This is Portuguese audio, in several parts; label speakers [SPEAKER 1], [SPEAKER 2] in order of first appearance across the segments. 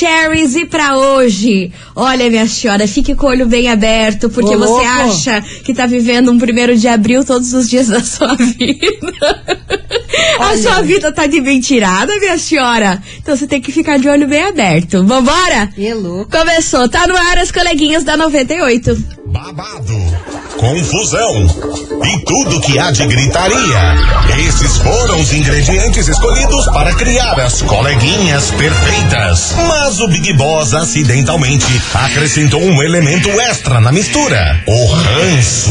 [SPEAKER 1] Maravicheries e pra hoje, olha minha senhora, fique com o olho bem aberto, porque
[SPEAKER 2] Ô,
[SPEAKER 1] você
[SPEAKER 2] louco.
[SPEAKER 1] acha que tá vivendo um primeiro de abril todos os dias da sua vida. A sua vida tá de mentirada, minha senhora. Então você tem que ficar de olho bem aberto. Vambora?
[SPEAKER 2] Que louco.
[SPEAKER 1] Começou, tá no ar as coleguinhas da 98.
[SPEAKER 3] babado, confusão e tudo que há de gritaria. Esses foram os ingredientes escolhidos para criar as coleguinhas perfeitas. Mas o Big Boss acidentalmente acrescentou um elemento extra na mistura: o ranço.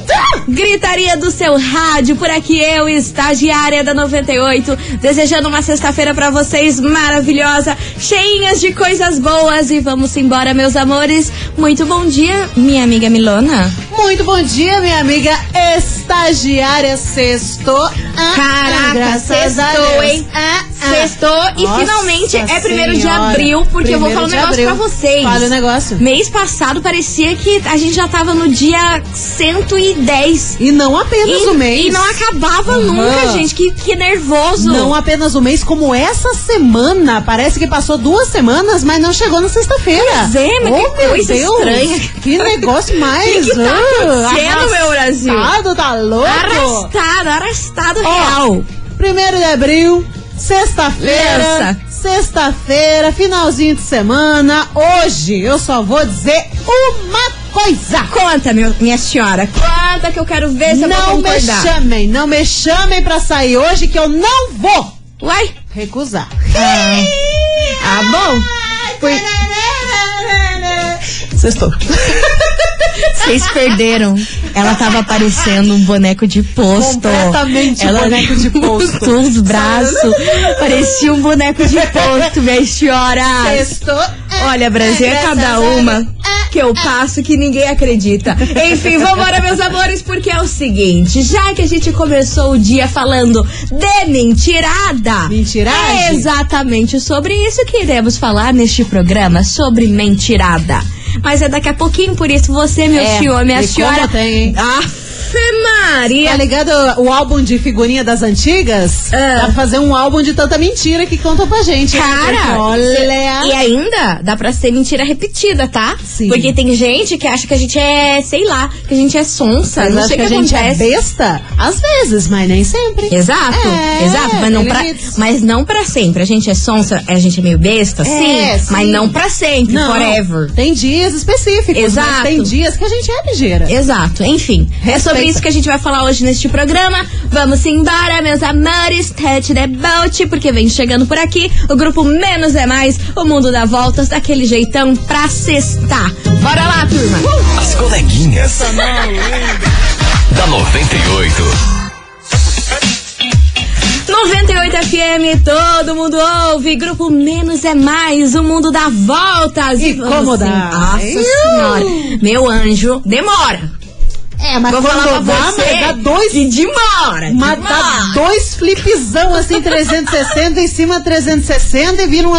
[SPEAKER 1] Gritaria do seu rádio, por aqui eu, estagiária da 98, desejando uma sexta-feira pra vocês maravilhosa, cheinhas de coisas boas e vamos embora, meus amores. Muito bom dia, minha amiga Milona.
[SPEAKER 2] Muito bom dia, minha amiga estagiária Sextou. Ah,
[SPEAKER 1] Caraca,
[SPEAKER 2] graças a
[SPEAKER 1] sextou,
[SPEAKER 2] Deus.
[SPEAKER 1] hein?
[SPEAKER 2] Ah, ah.
[SPEAKER 1] Sextou e
[SPEAKER 2] Nossa
[SPEAKER 1] finalmente é primeiro de
[SPEAKER 2] Senhora.
[SPEAKER 1] abril, porque eu vou falar um
[SPEAKER 2] Primeiro de
[SPEAKER 1] negócio pra
[SPEAKER 2] abril.
[SPEAKER 1] vocês.
[SPEAKER 2] Fala o negócio.
[SPEAKER 1] Mês passado parecia que a gente já tava no dia 110.
[SPEAKER 2] E não apenas
[SPEAKER 1] E,
[SPEAKER 2] o mês.
[SPEAKER 1] e não acabava
[SPEAKER 2] Aham.
[SPEAKER 1] nunca, gente. Que, que nervoso.
[SPEAKER 2] Não apenas o mês, como essa semana. Parece que passou duas semanas, mas não chegou na sexta-feira.
[SPEAKER 1] Pois é, mas
[SPEAKER 2] oh,
[SPEAKER 1] que
[SPEAKER 2] meu
[SPEAKER 1] coisa
[SPEAKER 2] Deus,
[SPEAKER 1] estranha.
[SPEAKER 2] Que negócio mais.
[SPEAKER 1] que tá
[SPEAKER 2] ah,
[SPEAKER 1] acontecendo, meu Brasil?
[SPEAKER 2] arrastado, tá louco?
[SPEAKER 1] Arrastado, arrastado
[SPEAKER 2] Ó,
[SPEAKER 1] real.
[SPEAKER 2] Primeiro de abril, sexta-feira. Sexta-feira, finalzinho de semana. Hoje eu só vou dizer uma coisa.
[SPEAKER 1] Conta, meu- minha senhora. Conta que eu quero ver se eu vou
[SPEAKER 2] Não me
[SPEAKER 1] concordar.
[SPEAKER 2] chamem, não me chamem pra sair hoje que eu não vou
[SPEAKER 1] Uai?
[SPEAKER 2] recusar.
[SPEAKER 1] Ah, bom. Foi-
[SPEAKER 2] Sextou.
[SPEAKER 1] Vocês perderam. Ela tava aparecendo um boneco de posto.
[SPEAKER 2] Completamente
[SPEAKER 1] Ela
[SPEAKER 2] boneco de posto.
[SPEAKER 1] Os braços. Parecia um boneco de posto, minha senhora.
[SPEAKER 2] Sextou.
[SPEAKER 1] Olha, Brasil, é cada uma que eu passo que ninguém acredita. Enfim, vambora, meus amores, porque é o seguinte: já que a gente começou o dia falando de mentirada.
[SPEAKER 2] Mentiragem?
[SPEAKER 1] É exatamente sobre isso que iremos falar neste programa, sobre mentirada. Mas é daqui a pouquinho, por isso você, meu
[SPEAKER 2] É,
[SPEAKER 1] senhor, minha senhora.
[SPEAKER 2] tem, hein?
[SPEAKER 1] Afe Maria.
[SPEAKER 2] Tá ligado o álbum de figurinha das antigas?
[SPEAKER 1] Ah.
[SPEAKER 2] Dá pra fazer um álbum de tanta mentira que contam pra gente. né?
[SPEAKER 1] Cara,
[SPEAKER 2] olha.
[SPEAKER 1] e ainda dá pra ser mentira repetida, tá?
[SPEAKER 2] Sim.
[SPEAKER 1] Porque tem gente que acha que a gente é, sei lá, que a gente é sonsa,
[SPEAKER 2] Mas
[SPEAKER 1] não sei
[SPEAKER 2] que
[SPEAKER 1] que,
[SPEAKER 2] a gente
[SPEAKER 1] acontece.
[SPEAKER 2] é besta? Às vezes, mas nem sempre.
[SPEAKER 1] Exato,
[SPEAKER 2] É,
[SPEAKER 1] exato, mas não, pra, mas não pra sempre. A gente é sonsa, a gente é meio besta, sim,
[SPEAKER 2] É, sim.
[SPEAKER 1] mas não pra sempre,
[SPEAKER 2] Não,
[SPEAKER 1] forever.
[SPEAKER 2] Tem dias específicos.
[SPEAKER 1] Exato.
[SPEAKER 2] Mas tem dias que a gente é ligeira.
[SPEAKER 1] Exato, enfim. É sobre
[SPEAKER 2] Respeita.
[SPEAKER 1] isso que a gente vai falar hoje neste programa. Vamos embora, meus amores. The boat, porque vem chegando por aqui o grupo Menos é Mais, o mundo dá voltas daquele jeitão pra cestar. Bora lá, turma.
[SPEAKER 4] As coleguinhas. da 98.
[SPEAKER 1] 98 FM, todo mundo ouve. Grupo Menos é Mais, o mundo dá voltas.
[SPEAKER 2] E
[SPEAKER 1] vamos
[SPEAKER 2] como dá?
[SPEAKER 1] em- Nossa senhora. Meu anjo, demora.
[SPEAKER 2] É, mas
[SPEAKER 1] Vou
[SPEAKER 2] quando dá,
[SPEAKER 1] você
[SPEAKER 2] dá dois.
[SPEAKER 1] que demora.
[SPEAKER 2] Mas
[SPEAKER 1] demora.
[SPEAKER 2] dá dois flipzão assim, 360 em cima 360 e vira um.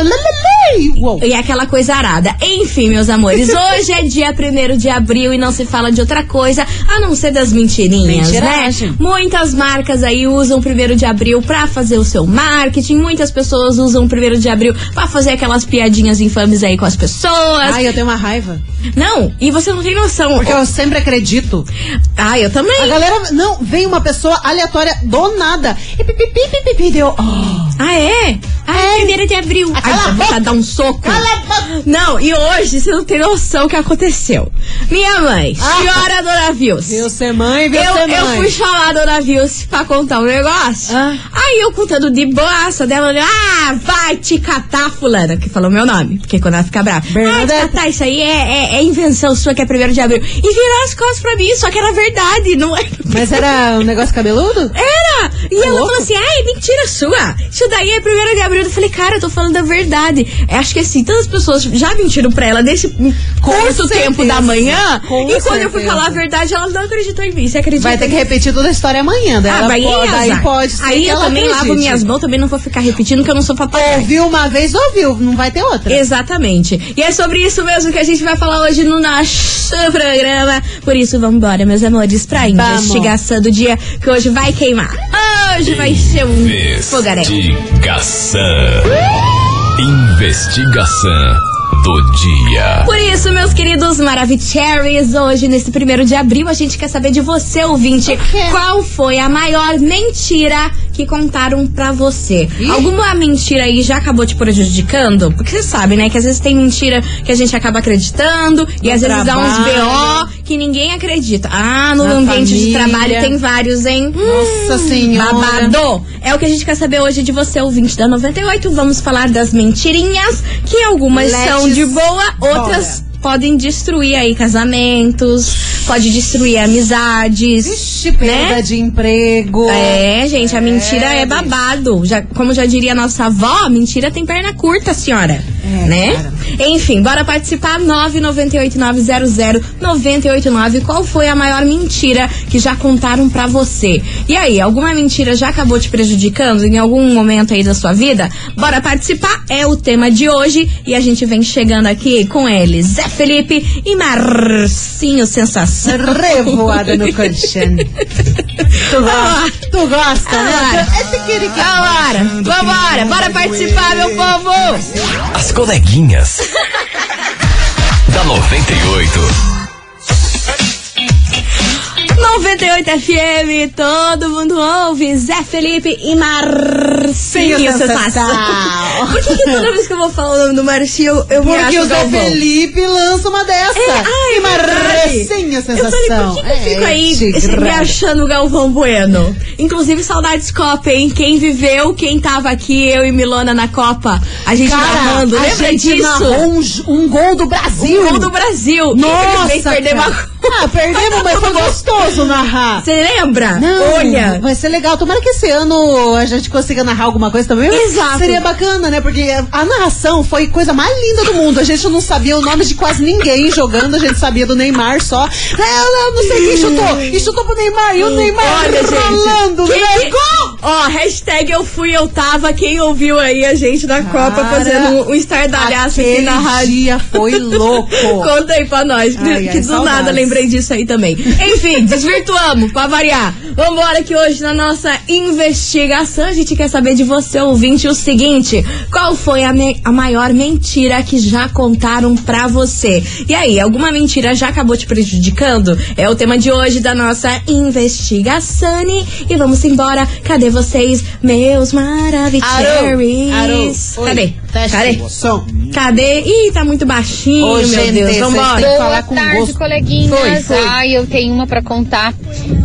[SPEAKER 2] Uou.
[SPEAKER 1] E aquela coisa arada. Enfim, meus amores, hoje é dia 1 de abril e não se fala de outra coisa a não ser das mentirinhas,
[SPEAKER 2] Mentiragem.
[SPEAKER 1] né? Muitas marcas aí usam o 1 de abril pra fazer o seu marketing, muitas pessoas usam o 1 de abril pra fazer aquelas piadinhas infames aí com as pessoas.
[SPEAKER 2] Ai, eu tenho uma raiva.
[SPEAKER 1] Não, e você não tem noção.
[SPEAKER 2] Porque eu sempre acredito.
[SPEAKER 1] Ah, eu também.
[SPEAKER 2] A galera. Não, vem uma pessoa aleatória do nada. E pipi, pipi, pipi, deu. Oh.
[SPEAKER 1] Ah, é? Ah, é 1 de abril.
[SPEAKER 2] Ah,
[SPEAKER 1] Ai, botar dar um soco. Não, e hoje você não tem noção o que aconteceu. Minha mãe,
[SPEAKER 2] Ah.
[SPEAKER 1] senhora Dona Vilce.
[SPEAKER 2] Viu ser mãe, viu
[SPEAKER 1] Eu,
[SPEAKER 2] ser
[SPEAKER 1] eu
[SPEAKER 2] mãe.
[SPEAKER 1] fui chamar a Dona Vilce pra contar um negócio.
[SPEAKER 2] Ah.
[SPEAKER 1] Aí eu contando de boaça dela, olhou, ah, vai te catar, fulana, que falou meu nome, porque quando ela fica brava. Ah, te
[SPEAKER 2] Bernadette.
[SPEAKER 1] catar, isso aí é, é- é invenção sua, que é primeiro de abril. E virou as costas pra mim, só que era verdade, não é?
[SPEAKER 2] Mas era um negócio cabeludo?
[SPEAKER 1] Era! E ela
[SPEAKER 2] louco.
[SPEAKER 1] falou assim: ai, mentira sua! Isso daí é primeiro de abril. abriu e falei, cara, eu tô falando a verdade. Eu acho que assim, tantas pessoas já mentiram pra ela nesse curto
[SPEAKER 2] certeza.
[SPEAKER 1] tempo da manhã.
[SPEAKER 2] Com
[SPEAKER 1] e quando eu fui
[SPEAKER 2] certeza.
[SPEAKER 1] falar a verdade, ela não acreditou em mim. Você acredita?
[SPEAKER 2] Vai ter que repetir toda a história amanhã. Daí
[SPEAKER 1] Ah,
[SPEAKER 2] ela
[SPEAKER 1] vai
[SPEAKER 2] pode,
[SPEAKER 1] azar.
[SPEAKER 2] pode ser
[SPEAKER 1] Aí eu
[SPEAKER 2] ela
[SPEAKER 1] também lavo
[SPEAKER 2] acredite.
[SPEAKER 1] minhas mãos, também não vou ficar repetindo que eu não sou papagaio.
[SPEAKER 2] Ouviu uma vez, ouviu. Não vai ter outra.
[SPEAKER 1] Exatamente. E é sobre isso mesmo que a gente vai falar hoje no nosso programa. Por isso, vamos embora, meus amores, pra
[SPEAKER 2] Vamos.
[SPEAKER 1] investigação do dia, que hoje vai queimar. Hoje vai ser um fogaré.
[SPEAKER 4] Investigação. Investigação do dia.
[SPEAKER 1] Por isso, meus queridos Maravicheries, hoje, nesse primeiro de abril, a gente quer saber de você, ouvinte, qual foi a maior mentira que contaram pra você? Alguma mentira aí já acabou te prejudicando? Porque você sabe, né, que às vezes tem mentira que a gente acaba acreditando e
[SPEAKER 2] No
[SPEAKER 1] às vezes dá uns
[SPEAKER 2] trabalho.
[SPEAKER 1] BO que ninguém acredita. Ah, no
[SPEAKER 2] Na
[SPEAKER 1] ambiente de
[SPEAKER 2] família.
[SPEAKER 1] trabalho tem vários, hein?
[SPEAKER 2] Nossa
[SPEAKER 1] Hum,
[SPEAKER 2] Senhora.
[SPEAKER 1] Babado! É o que a gente quer saber hoje de você, ouvinte da 98. Vamos falar das mentirinhas, que algumas são de boa, outras
[SPEAKER 2] bora.
[SPEAKER 1] Podem destruir aí casamentos, pode destruir amizades.
[SPEAKER 2] Ixi, perda
[SPEAKER 1] né?
[SPEAKER 2] de emprego.
[SPEAKER 1] É, gente, a mentira é babado. Já, como já diria nossa avó, a mentira tem perna curta, senhora.
[SPEAKER 2] É,
[SPEAKER 1] né?
[SPEAKER 2] cara.
[SPEAKER 1] Enfim, bora participar. 998-900-989. Qual foi a maior mentira que já contaram pra você? E aí, alguma mentira já acabou te prejudicando em algum momento aí da sua vida? Bora participar. É o tema de hoje. E a gente vem chegando aqui com eles, Zé Felipe e Marcinho Sensação.
[SPEAKER 2] Revoada no colchão. Tu gosta, tu gosta né?
[SPEAKER 1] Vambora.
[SPEAKER 2] É tiquiriqui.
[SPEAKER 1] Vambora, vambora, bora participar, meu povo!
[SPEAKER 4] As coleguinhas. da 98.
[SPEAKER 1] 98 FM, todo mundo ouve. Zé Felipe e Marcinho sensação. Por que, que toda vez que eu vou falar o nome do Marcinho, eu, me
[SPEAKER 2] Porque o Zé? Felipe lança uma dessa.
[SPEAKER 1] É, ai,
[SPEAKER 2] e uma
[SPEAKER 1] verdade.
[SPEAKER 2] recinha
[SPEAKER 1] Eu falei, por que, que eu fico
[SPEAKER 2] É,
[SPEAKER 1] aí
[SPEAKER 2] tigrada.
[SPEAKER 1] me achando o Galvão Bueno? Inclusive, saudades Copa, hein? Quem viveu, quem tava aqui, eu e Milona na Copa, a gente
[SPEAKER 2] Cara,
[SPEAKER 1] narrando, lembra
[SPEAKER 2] gente
[SPEAKER 1] disso?
[SPEAKER 2] um, um gol do Brasil.
[SPEAKER 1] O gol do Brasil.
[SPEAKER 2] Nossa,
[SPEAKER 1] Infelizmente, perdemos
[SPEAKER 2] cara.
[SPEAKER 1] a
[SPEAKER 2] Ah, perdemos, mas foi gostoso narrar.
[SPEAKER 1] Você lembra?
[SPEAKER 2] Não,
[SPEAKER 1] Olha.
[SPEAKER 2] vai ser legal. Tomara que esse ano a gente consiga narrar alguma coisa também.
[SPEAKER 1] Exato.
[SPEAKER 2] Seria bacana, né? Porque a narração foi coisa mais linda do mundo. A gente não sabia o nome de quase ninguém jogando. A gente sabia do Neymar só. É, eu não sei quem chutou. E chutou pro Neymar. E o Neymar
[SPEAKER 1] Olha,
[SPEAKER 2] rolando.
[SPEAKER 1] Quem
[SPEAKER 2] né?
[SPEAKER 1] que-
[SPEAKER 2] Gol!
[SPEAKER 1] Ó, hashtag eu fui, eu tava. Quem ouviu aí a gente na Copa fazendo um estardalhaço aqui na rádio.
[SPEAKER 2] dia foi louco.
[SPEAKER 1] Conta aí pra nós, que,
[SPEAKER 2] Ai, ai,
[SPEAKER 1] que do
[SPEAKER 2] saudades.
[SPEAKER 1] nada lembrei disso aí também. Enfim, desvirtuamos, pra variar. Vambora que hoje na nossa investigação a gente quer saber de você, ouvinte, o seguinte: qual foi a, a maior mentira que já contaram pra você? E aí, alguma mentira já acabou te prejudicando? É o tema de hoje da nossa investigação. E vamos embora. Cadê vocês, meus maravilhosos? Cadê?
[SPEAKER 2] Teste
[SPEAKER 1] Cadê?
[SPEAKER 2] som.
[SPEAKER 1] Cadê? Ih, tá muito baixinho,
[SPEAKER 2] Ô,
[SPEAKER 1] meu
[SPEAKER 2] gente,
[SPEAKER 1] Deus.
[SPEAKER 2] vocês
[SPEAKER 1] Vambora.
[SPEAKER 5] Boa
[SPEAKER 2] falar com
[SPEAKER 5] tarde,
[SPEAKER 2] gosto.
[SPEAKER 5] coleguinhas.
[SPEAKER 1] Foi, foi.
[SPEAKER 5] Ai, eu tenho uma pra contar.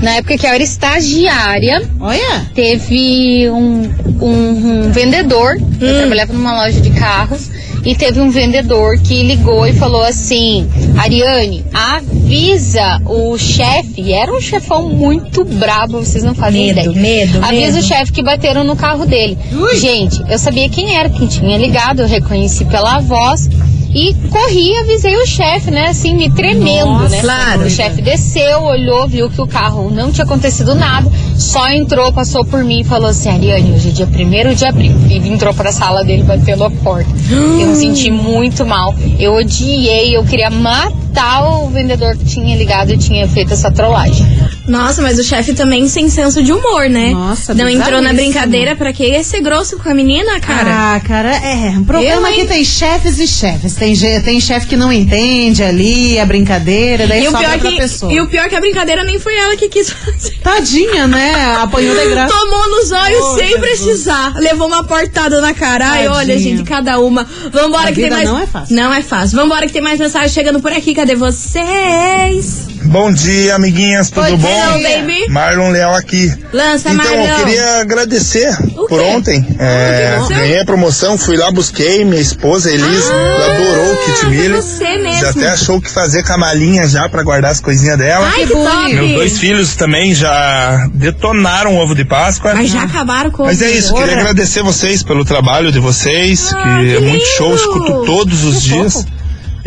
[SPEAKER 5] Na época que eu era estagiária,
[SPEAKER 2] Olha.
[SPEAKER 5] teve um, um- um vendedor. Eu
[SPEAKER 1] Hum.
[SPEAKER 5] trabalhava numa loja de carros. E teve um vendedor que ligou e falou assim: Ariane, avisa o chefe. E era um chefão muito brabo, vocês não fazem
[SPEAKER 1] Medo,
[SPEAKER 5] ideia.
[SPEAKER 1] medo,
[SPEAKER 5] Avisa
[SPEAKER 1] medo.
[SPEAKER 5] o chefe que bateram no carro dele.
[SPEAKER 2] Ui.
[SPEAKER 5] Gente, eu sabia quem era, quem tinha ligado, eu reconheci pela voz. E corri avisei o chefe, né? Assim, me tremendo,
[SPEAKER 2] Nossa,
[SPEAKER 5] né?
[SPEAKER 1] claro.
[SPEAKER 5] O chefe desceu, olhou, viu que o carro não tinha acontecido nada, só entrou, passou por mim e falou assim: Ariane, hoje é dia 1 de abril. E entrou pra sala dele, bateu a porta. Eu me senti muito mal. Eu odiei, eu queria matar o vendedor que tinha ligado e tinha feito essa trollagem.
[SPEAKER 1] Nossa, mas o chefe também sem senso de humor, né?
[SPEAKER 2] Nossa,
[SPEAKER 1] Não entrou na brincadeira pra que ser grosso com a menina, cara?
[SPEAKER 2] Ah, cara, é. O problema
[SPEAKER 1] Eu,
[SPEAKER 2] é que tem chefes e chefes. Tem, tem chefe que não entende ali a brincadeira, daí
[SPEAKER 1] e, o
[SPEAKER 2] sobra
[SPEAKER 1] pior
[SPEAKER 2] pra
[SPEAKER 1] que,
[SPEAKER 2] pessoa.
[SPEAKER 1] e o pior que a brincadeira nem foi ela que quis fazer.
[SPEAKER 2] Tadinha, né? Apanhou de graça.
[SPEAKER 1] Tomou nos olhos
[SPEAKER 2] Oh,
[SPEAKER 1] sem
[SPEAKER 2] Jesus.
[SPEAKER 1] precisar. Levou uma portada na cara. Ai, olha, gente, cada uma. Vambora
[SPEAKER 2] A
[SPEAKER 1] que tem mais.
[SPEAKER 2] não é fácil.
[SPEAKER 1] Não é fácil. Vambora que tem mais mensagem chegando por aqui. Cadê vocês?
[SPEAKER 6] Bom dia, amiguinhas, tudo
[SPEAKER 2] Oi,
[SPEAKER 6] bom?
[SPEAKER 1] Hello, baby.
[SPEAKER 6] Marlon Leal aqui.
[SPEAKER 1] Lança,
[SPEAKER 6] Então, eu
[SPEAKER 1] Marlon.
[SPEAKER 6] queria agradecer
[SPEAKER 1] O
[SPEAKER 6] por
[SPEAKER 1] quê?
[SPEAKER 6] ontem. É,
[SPEAKER 1] que bom.
[SPEAKER 6] ganhei a promoção, fui lá, busquei, minha esposa Elis,
[SPEAKER 1] Ah,
[SPEAKER 6] adorou o Kit Mille.
[SPEAKER 1] você mesmo.
[SPEAKER 6] Já até achou o que fazer com a malinha já pra guardar as coisinhas dela.
[SPEAKER 1] Ai, que top.
[SPEAKER 6] Meus dois filhos também já detonaram o ovo de Páscoa.
[SPEAKER 1] Mas já acabaram com
[SPEAKER 6] Mas é isso, queria agradecer vocês pelo trabalho de vocês,
[SPEAKER 1] Ah,
[SPEAKER 6] que,
[SPEAKER 1] que
[SPEAKER 6] é muito
[SPEAKER 1] lindo.
[SPEAKER 6] show, escuto todos os
[SPEAKER 2] Que
[SPEAKER 6] dias.
[SPEAKER 2] fofo.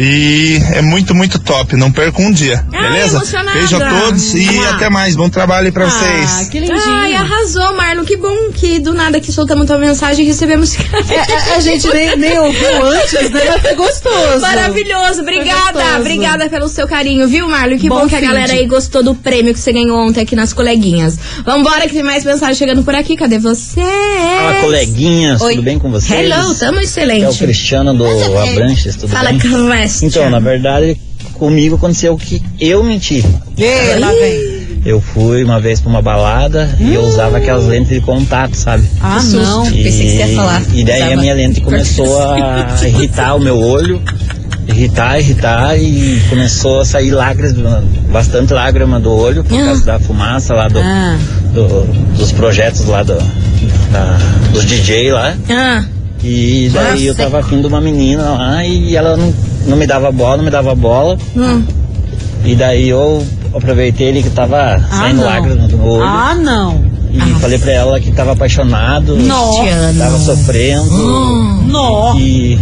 [SPEAKER 6] E é muito, muito top. Não perca um dia,
[SPEAKER 1] Ai,
[SPEAKER 6] beleza?
[SPEAKER 1] emocionada.
[SPEAKER 6] Beijo a todos e
[SPEAKER 2] Mua.
[SPEAKER 6] até mais. Bom trabalho aí pra
[SPEAKER 2] Ah,
[SPEAKER 6] vocês.
[SPEAKER 2] que lindinho.
[SPEAKER 1] Ai, arrasou, Marlon. Que bom que do nada que soltamos tua mensagem e recebemos.
[SPEAKER 2] É, é, a gente nem, nem ouviu antes, né? Mas foi gostoso.
[SPEAKER 1] Maravilhoso, obrigada,
[SPEAKER 2] gostoso.
[SPEAKER 1] obrigada pelo seu carinho, viu, Marlon? Que bom,
[SPEAKER 2] Bom
[SPEAKER 1] que a galera
[SPEAKER 2] de-
[SPEAKER 1] aí gostou do prêmio que você ganhou ontem aqui nas coleguinhas. Vambora, que tem mais mensagem chegando por aqui. Cadê você?
[SPEAKER 7] Fala, coleguinhas,
[SPEAKER 1] Oi.
[SPEAKER 7] tudo bem com vocês?
[SPEAKER 1] Hello, tamo
[SPEAKER 7] É o
[SPEAKER 1] excelente.
[SPEAKER 7] Cristiano do Abranches, tudo
[SPEAKER 1] Fala,
[SPEAKER 7] bem? Então, na verdade, comigo aconteceu que eu menti.
[SPEAKER 2] Ei, lá vem.
[SPEAKER 7] Eu fui uma vez pra uma balada e eu usava aquelas lentes de contato, sabe?
[SPEAKER 2] Ah, não.
[SPEAKER 7] E,
[SPEAKER 1] Pensei que você ia falar.
[SPEAKER 7] e daí
[SPEAKER 1] Usava.
[SPEAKER 7] a minha lente começou a irritar o meu olho, irritar, irritar e começou a sair lágrimas, bastante lágrima do olho por
[SPEAKER 1] Ah.
[SPEAKER 7] causa da fumaça lá do,
[SPEAKER 2] Ah.
[SPEAKER 7] do- dos projetos lá do, da- dos DJ lá.
[SPEAKER 1] Ah,
[SPEAKER 7] E daí eu
[SPEAKER 1] Nossa.
[SPEAKER 7] tava afim de uma menina lá e ela não, não me dava bola, não me dava bola.
[SPEAKER 1] hum.
[SPEAKER 7] E daí eu aproveitei ele que tava
[SPEAKER 2] Ah,
[SPEAKER 7] saindo
[SPEAKER 2] não.
[SPEAKER 7] lágrimas do meu olho.
[SPEAKER 2] Ah, não.
[SPEAKER 7] E falei pra ela que tava apaixonado,
[SPEAKER 2] Nossa.
[SPEAKER 7] tava sofrendo
[SPEAKER 1] Hum.
[SPEAKER 2] Nó.
[SPEAKER 7] e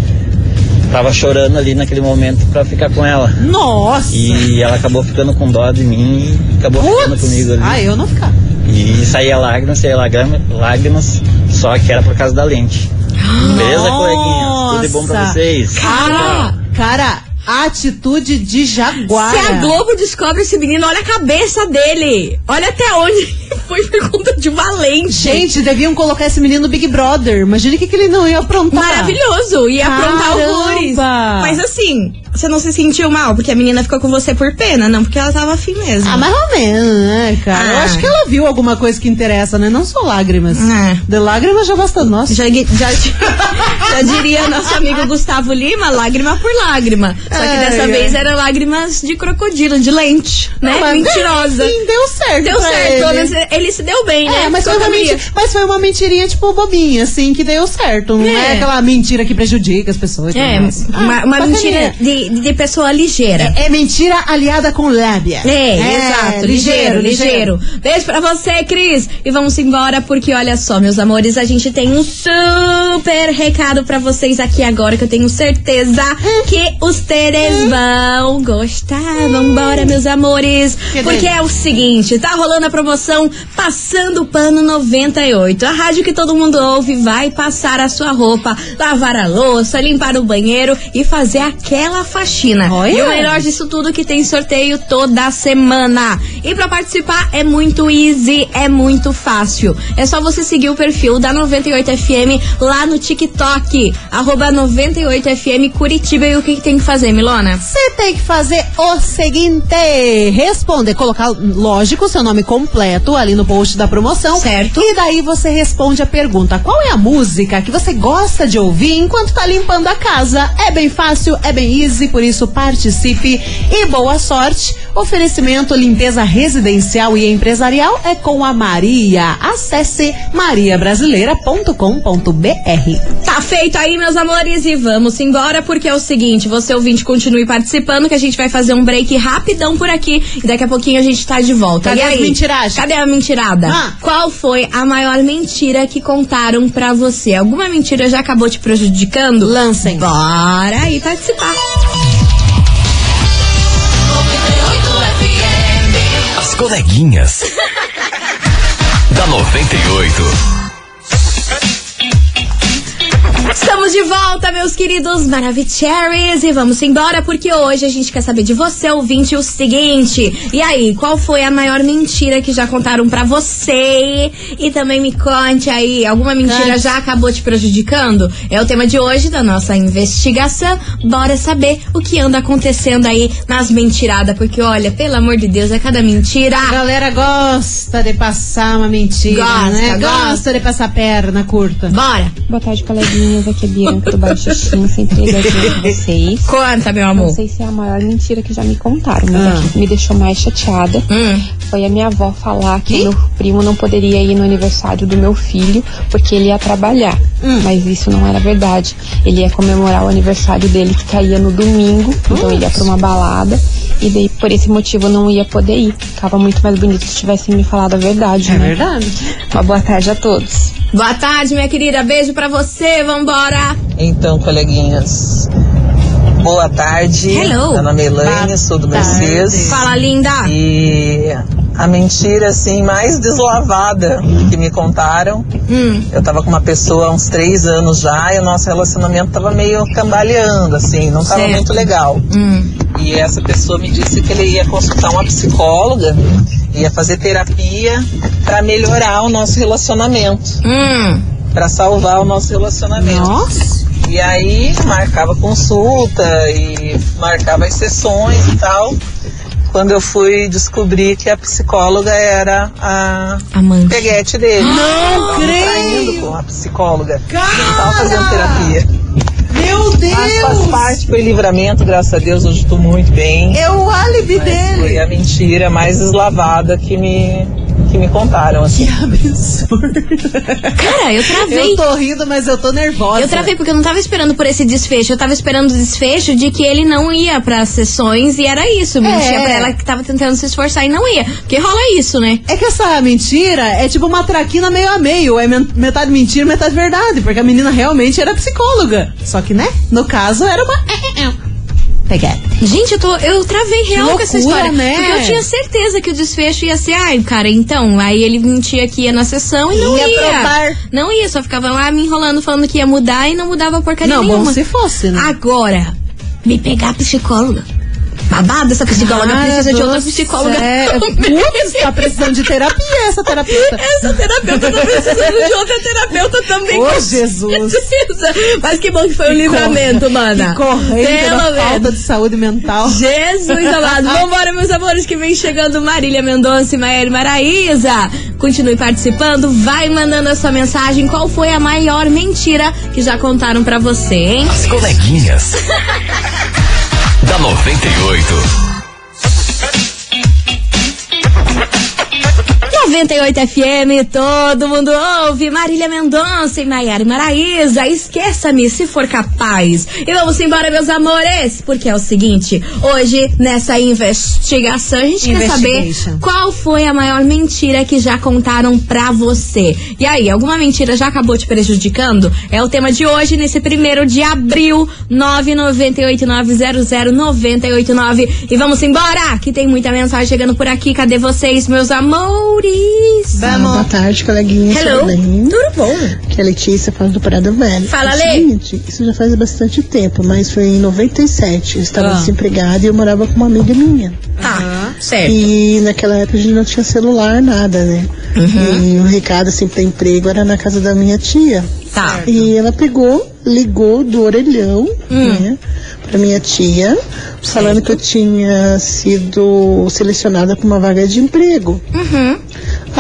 [SPEAKER 7] tava chorando ali naquele momento pra ficar com ela.
[SPEAKER 2] Nossa.
[SPEAKER 7] E ela acabou ficando com dó de mim e acabou ficando
[SPEAKER 2] Putz.
[SPEAKER 7] comigo ali.
[SPEAKER 2] Ah, eu não ficar.
[SPEAKER 7] E saía lágrimas, saía lágrimas, lágrimas, só que era por causa da lente. Beleza, coleguinhas? Tudo de bom pra
[SPEAKER 2] Nossa.
[SPEAKER 7] vocês?
[SPEAKER 2] Cara, cara, atitude de jaguar.
[SPEAKER 1] Se a Globo descobre esse menino, olha a cabeça dele. Olha até onde ele foi por conta de valente.
[SPEAKER 2] Gente, deviam colocar esse menino no Big Brother. Imagina o que, que ele não ia aprontar.
[SPEAKER 1] Maravilhoso, ia aprontar
[SPEAKER 2] Caramba.
[SPEAKER 1] horrores. Mas assim, você não se sentiu mal porque a menina ficou com você por pena, não porque ela tava afim mesmo.
[SPEAKER 2] Ah, mais ou menos, né, cara? Eu
[SPEAKER 1] Ah.
[SPEAKER 2] acho que ela viu alguma coisa que interessa, né? Não só lágrimas.
[SPEAKER 1] É.
[SPEAKER 2] De lágrimas já basta nossa.
[SPEAKER 1] Já, já, já diria nosso amigo Gustavo Lima, lágrima por lágrima. Só que
[SPEAKER 2] Ai,
[SPEAKER 1] dessa
[SPEAKER 2] ai.
[SPEAKER 1] vez era lágrimas de crocodilo, de lente, né?
[SPEAKER 2] Ah, mas
[SPEAKER 1] Mentirosa.
[SPEAKER 2] Sim, deu certo.
[SPEAKER 1] Deu certo,
[SPEAKER 2] Ele.
[SPEAKER 1] ele se deu bem, né?
[SPEAKER 2] É, mas foi, uma mas foi uma mentirinha, tipo, bobinha, assim, que deu certo. Não é,
[SPEAKER 1] É.
[SPEAKER 2] aquela mentira que prejudica as pessoas.
[SPEAKER 1] É.
[SPEAKER 2] Ah,
[SPEAKER 1] uma, uma
[SPEAKER 2] bacaninha.
[SPEAKER 1] mentira de, de pessoa ligeira.
[SPEAKER 2] É, é mentira aliada com lábia.
[SPEAKER 1] É, exato, ligeiro, ligeiro. Beijo pra você, Cris. E vamos embora, porque olha só, meus amores, a gente tem um super recado pra vocês aqui agora, que eu tenho certeza que os teres vão gostar. Vambora, meus amores.
[SPEAKER 2] Que
[SPEAKER 1] Porque é o seguinte, tá rolando a promoção Passando Pano 98. A rádio que todo mundo ouve vai passar a sua roupa, lavar a louça, limpar o banheiro e fazer aquela faxina.
[SPEAKER 2] Olha.
[SPEAKER 1] E o melhor disso tudo que tem sorteio toda semana. E pra participar é muito easy, é muito fácil. É só você seguir o perfil da 98FM lá no TikTok, arroba 98FM Curitiba. E o que, que tem que fazer, Milona?
[SPEAKER 2] Você tem que fazer o seguinte: responder, colocar, lógico, seu nome completo ali no post da promoção.
[SPEAKER 1] Certo.
[SPEAKER 2] E daí você responde a pergunta: qual é a música que você gosta de ouvir enquanto tá limpando a casa? É bem fácil, é bem easy, por isso participe e boa sorte. Oferecimento limpeza residencial e empresarial é com a Maria. Acesse mariabrasileira.com.br.
[SPEAKER 1] Tá feito aí, meus amores, e vamos embora, porque é o seguinte, você ouvinte, continue participando, que a gente vai fazer um break rapidão por aqui, e daqui a pouquinho a gente tá de volta.
[SPEAKER 2] Cadê
[SPEAKER 1] e
[SPEAKER 2] as
[SPEAKER 1] aí?
[SPEAKER 2] mentiragens?
[SPEAKER 1] Cadê a mentirada?
[SPEAKER 2] Ah.
[SPEAKER 1] Qual foi a maior mentira que contaram pra você? Alguma mentira já acabou te prejudicando?
[SPEAKER 2] Lancem.
[SPEAKER 1] Bora aí participar.
[SPEAKER 4] As coleguinhas. da 98.
[SPEAKER 1] De volta, meus queridos Maravicheries, e vamos embora porque hoje a gente quer saber de você, ouvinte, o seguinte. E aí, qual foi a maior mentira que já contaram pra você? E também me conte aí, alguma mentira já acabou te prejudicando? É o tema de hoje da nossa investigação. Bora saber o que anda acontecendo aí nas mentiradas, porque olha, pelo amor de Deus, é cada mentira.
[SPEAKER 2] A galera gosta de passar uma mentira,
[SPEAKER 1] Gosta,
[SPEAKER 2] né?
[SPEAKER 1] gosta.
[SPEAKER 2] Gosta de passar perna curta.
[SPEAKER 1] Bora!
[SPEAKER 8] Boa tarde, coleguinhas. Aqui é Bia
[SPEAKER 5] relacionamento do sempre ligadinho com vocês.
[SPEAKER 1] Conta, meu
[SPEAKER 5] Não
[SPEAKER 1] amor.
[SPEAKER 5] sei se é a maior mentira que já me contaram, mas
[SPEAKER 2] Ah.
[SPEAKER 5] a que me deixou mais chateada
[SPEAKER 1] Hum.
[SPEAKER 5] foi a minha avó falar que
[SPEAKER 2] Que?
[SPEAKER 5] meu primo não poderia ir no aniversário do meu filho porque ele ia trabalhar.
[SPEAKER 2] Hum.
[SPEAKER 5] Mas isso não era verdade. Ele ia comemorar o aniversário dele que caía no domingo, então ele ia pra uma balada. E daí, por esse motivo, eu não ia poder ir. Ficava muito mais bonito se tivessem me falado a verdade,
[SPEAKER 2] É
[SPEAKER 5] né?
[SPEAKER 2] verdade.
[SPEAKER 5] Uma boa tarde a todos.
[SPEAKER 1] Boa tarde, minha querida. Beijo pra você. Vambora.
[SPEAKER 8] Então, coleguinhas, boa tarde.
[SPEAKER 1] Hello.
[SPEAKER 8] É Elaine, sou do Mercedes.
[SPEAKER 1] Fala, linda.
[SPEAKER 8] E a mentira, assim, mais deslavada que me contaram,
[SPEAKER 1] Hum.
[SPEAKER 8] eu tava com uma pessoa há uns três anos já e o nosso relacionamento tava meio cambaleando, assim, não tava
[SPEAKER 1] Certo.
[SPEAKER 8] muito legal.
[SPEAKER 1] Hum.
[SPEAKER 8] E essa pessoa me disse que ele ia consultar uma psicóloga, ia fazer terapia pra melhorar o nosso relacionamento,
[SPEAKER 1] Hum.
[SPEAKER 8] Pra salvar o nosso relacionamento.
[SPEAKER 2] Nossa.
[SPEAKER 8] E aí marcava consulta e marcava as sessões e tal. Quando eu fui descobrir que a psicóloga era a
[SPEAKER 1] Amante.
[SPEAKER 8] peguete dele. Não
[SPEAKER 2] creio!
[SPEAKER 8] com a psicóloga. Não tava fazendo terapia.
[SPEAKER 2] Meu
[SPEAKER 8] Mas faz
[SPEAKER 2] Deus!
[SPEAKER 8] parte, foi livramento, graças a Deus, hoje tô muito bem.
[SPEAKER 2] É o álibi dele.
[SPEAKER 8] foi a mentira mais deslavada que me, que me contaram, assim.
[SPEAKER 2] Que absurdo.
[SPEAKER 1] Cara, eu travei.
[SPEAKER 2] Eu tô rindo, mas eu tô nervosa.
[SPEAKER 1] Eu travei porque eu não tava esperando por esse desfecho. Eu tava esperando o desfecho de que ele não ia pras sessões e era isso. Mentia
[SPEAKER 2] É.
[SPEAKER 1] pra ela que tava tentando se esforçar e não ia. Porque rola isso, né?
[SPEAKER 2] É que essa mentira é tipo uma traquina meio a meio. É metade mentira, metade verdade. Porque a menina realmente era psicóloga. Só que, né? No caso, era uma. Peguete.
[SPEAKER 1] Gente, eu, tô, eu travei real com essa
[SPEAKER 2] loucura,
[SPEAKER 1] história.
[SPEAKER 2] né?
[SPEAKER 1] Porque eu tinha certeza que o desfecho ia ser, ai, cara, então. Aí ele mentia que ia na sessão e não
[SPEAKER 2] Ia
[SPEAKER 1] ia. Não ia, só ficava lá me enrolando falando que ia mudar e não mudava porcaria
[SPEAKER 2] Não,
[SPEAKER 1] nenhuma.
[SPEAKER 2] bom se fosse, né?
[SPEAKER 1] Agora, me pegar psicóloga. Babada essa psicóloga
[SPEAKER 2] Cara
[SPEAKER 1] precisa de outra psicóloga. também.
[SPEAKER 2] Putz, tá precisando de terapia essa terapeuta.
[SPEAKER 1] Essa terapeuta tá precisando de outra terapeuta também.
[SPEAKER 2] Ô,
[SPEAKER 1] com
[SPEAKER 2] Jesus.
[SPEAKER 1] certeza. Mas que bom que foi um livramento, mana.
[SPEAKER 2] Que corrente
[SPEAKER 1] Pelo
[SPEAKER 2] da falta de saúde mental.
[SPEAKER 1] Jesus amado. Vambora, meus amores, que vem chegando Marília Mendonça e Maíra Maraíza. Continue participando, vai mandando a sua mensagem. Qual foi a maior mentira que já contaram pra você, hein?
[SPEAKER 4] As coleguinhas. Da 98.
[SPEAKER 1] 98 FM, todo mundo ouve. Marília Mendonça e Maiara Maraíza. Esqueça-me se for capaz. E vamos embora, meus amores, porque é o seguinte: hoje, nessa investigação, a gente quer saber qual foi a maior mentira que já contaram pra você. E aí, alguma mentira já acabou te prejudicando? É o tema de hoje, nesse primeiro de abril, 998900989. E vamos embora, que tem muita mensagem chegando por aqui. Cadê vocês, meus amores?
[SPEAKER 9] Boa tarde, coleguinha.
[SPEAKER 1] Hello,
[SPEAKER 9] Tudo
[SPEAKER 1] bom?
[SPEAKER 9] Que é a Letícia fala do Parada Velha.
[SPEAKER 1] Fala, Lê.
[SPEAKER 9] seguinte, isso já faz bastante tempo, mas foi em 97. Eu estava
[SPEAKER 2] Ah.
[SPEAKER 9] desempregada e eu morava com uma amiga minha.
[SPEAKER 1] Tá, certo.
[SPEAKER 9] E naquela época a gente não tinha celular, nada, né?
[SPEAKER 1] Uhum.
[SPEAKER 9] E o recado, assim, pra emprego era na casa da minha tia.
[SPEAKER 1] Tá.
[SPEAKER 9] E ela pegou, ligou do orelhão,
[SPEAKER 1] Hum.
[SPEAKER 9] né? Pra minha tia, falando que eu tinha sido selecionada para uma vaga de emprego.
[SPEAKER 1] Uhum.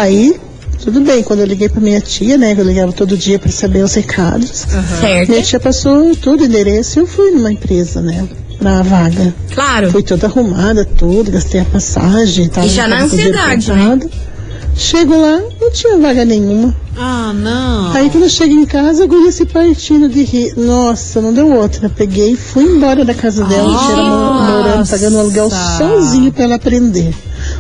[SPEAKER 9] Aí, tudo bem, quando eu liguei pra minha tia, né? Que eu ligava todo dia pra saber os recados.
[SPEAKER 1] Certo.
[SPEAKER 9] Minha tia passou todo o endereço e eu fui numa empresa, né? Pra vaga.
[SPEAKER 1] Claro.
[SPEAKER 9] Fui toda arrumada, tudo, gastei a passagem. Tava,
[SPEAKER 1] E já na ansiedade, né?
[SPEAKER 9] Chego lá, não tinha vaga nenhuma.
[SPEAKER 2] Ah, não.
[SPEAKER 9] Aí quando eu cheguei em casa, a guria se partindo de rir. Nossa, não deu outra. Peguei e fui embora da casa dela, mo- morando, pagando um aluguel sozinho pra ela aprender.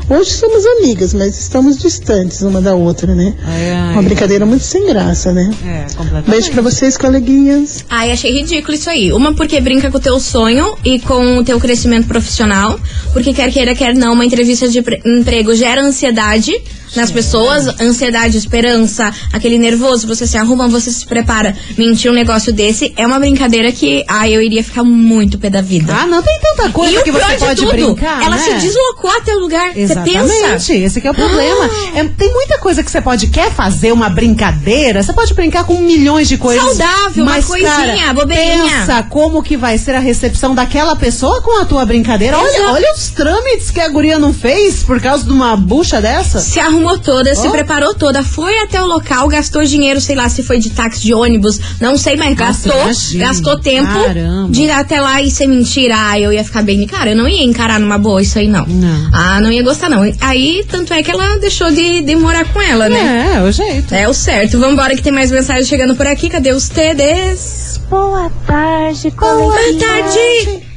[SPEAKER 9] Hoje somos amigas, mas estamos distantes uma da outra, né?
[SPEAKER 2] Ai, ai.
[SPEAKER 9] Uma brincadeira muito sem graça, né?
[SPEAKER 2] É, completamente.
[SPEAKER 9] Beijo pra vocês, coleguinhas.
[SPEAKER 1] Ai, achei ridículo isso aí. Uma porque brinca com o teu sonho e com o teu crescimento profissional. Porque quer queira, quer não, uma entrevista de pre- emprego gera ansiedade nas pessoas. Ansiedade, esperança, aquele nervoso. Você se arruma, você se prepara. Mentir um negócio desse é uma brincadeira que, ai, eu iria ficar muito pé da vida.
[SPEAKER 2] Ah, não tem tanta coisa
[SPEAKER 1] e o
[SPEAKER 2] que
[SPEAKER 1] pior
[SPEAKER 2] você
[SPEAKER 1] de
[SPEAKER 2] pode
[SPEAKER 1] tudo,
[SPEAKER 2] brincar,
[SPEAKER 1] ela
[SPEAKER 2] né?
[SPEAKER 1] se deslocou até o lugar. Você pensa?
[SPEAKER 2] Exatamente, esse que é o problema. É, tem muita coisa que você pode, quer fazer uma brincadeira, você pode brincar com milhões de coisas.
[SPEAKER 1] Saudável, uma
[SPEAKER 2] mas,
[SPEAKER 1] coisinha,
[SPEAKER 2] cara,
[SPEAKER 1] bobeirinha.
[SPEAKER 2] Pensa como que vai ser a recepção daquela pessoa com a tua brincadeira. Olha, olha os trâmites que a guria não fez por causa de uma bucha dessa.
[SPEAKER 1] Se arrumou arrumou toda, se
[SPEAKER 2] Oh.
[SPEAKER 1] preparou toda, foi até o local, gastou dinheiro, sei lá se foi de táxi de ônibus, não sei, mas
[SPEAKER 2] Nossa,
[SPEAKER 1] gastou,
[SPEAKER 2] imagina.
[SPEAKER 1] gastou tempo
[SPEAKER 2] Caramba.
[SPEAKER 1] de ir até lá e ser mentira. Ah, eu ia ficar bem. Cara, eu não ia encarar numa boa isso aí, não.
[SPEAKER 2] Não.
[SPEAKER 1] Ah, não ia gostar, não. Aí, tanto é que ela deixou de, de morar com ela, né?
[SPEAKER 2] É, o jeito.
[SPEAKER 1] É o certo. Vambora que tem mais mensagem chegando por aqui. Cadê os TDs?
[SPEAKER 10] Boa tarde,
[SPEAKER 1] Boa
[SPEAKER 10] coleguinha.
[SPEAKER 1] tarde!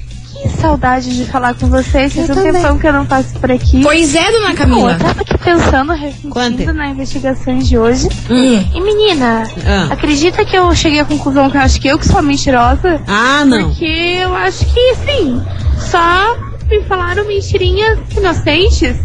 [SPEAKER 10] Saudade de falar com vocês. Faz um
[SPEAKER 2] também.
[SPEAKER 10] tempão que eu não passo por aqui.
[SPEAKER 1] Pois é, dona
[SPEAKER 10] Bom,
[SPEAKER 1] Camila.
[SPEAKER 10] eu tava aqui pensando,
[SPEAKER 2] Quanto?
[SPEAKER 10] refletindo na investigação de hoje.
[SPEAKER 1] Hum.
[SPEAKER 10] E menina,
[SPEAKER 2] Ah.
[SPEAKER 10] acredita que eu cheguei à conclusão que eu acho que eu que sou mentirosa?
[SPEAKER 2] Ah, não.
[SPEAKER 10] Porque eu acho que, sim, só me falaram mentirinhas inocentes.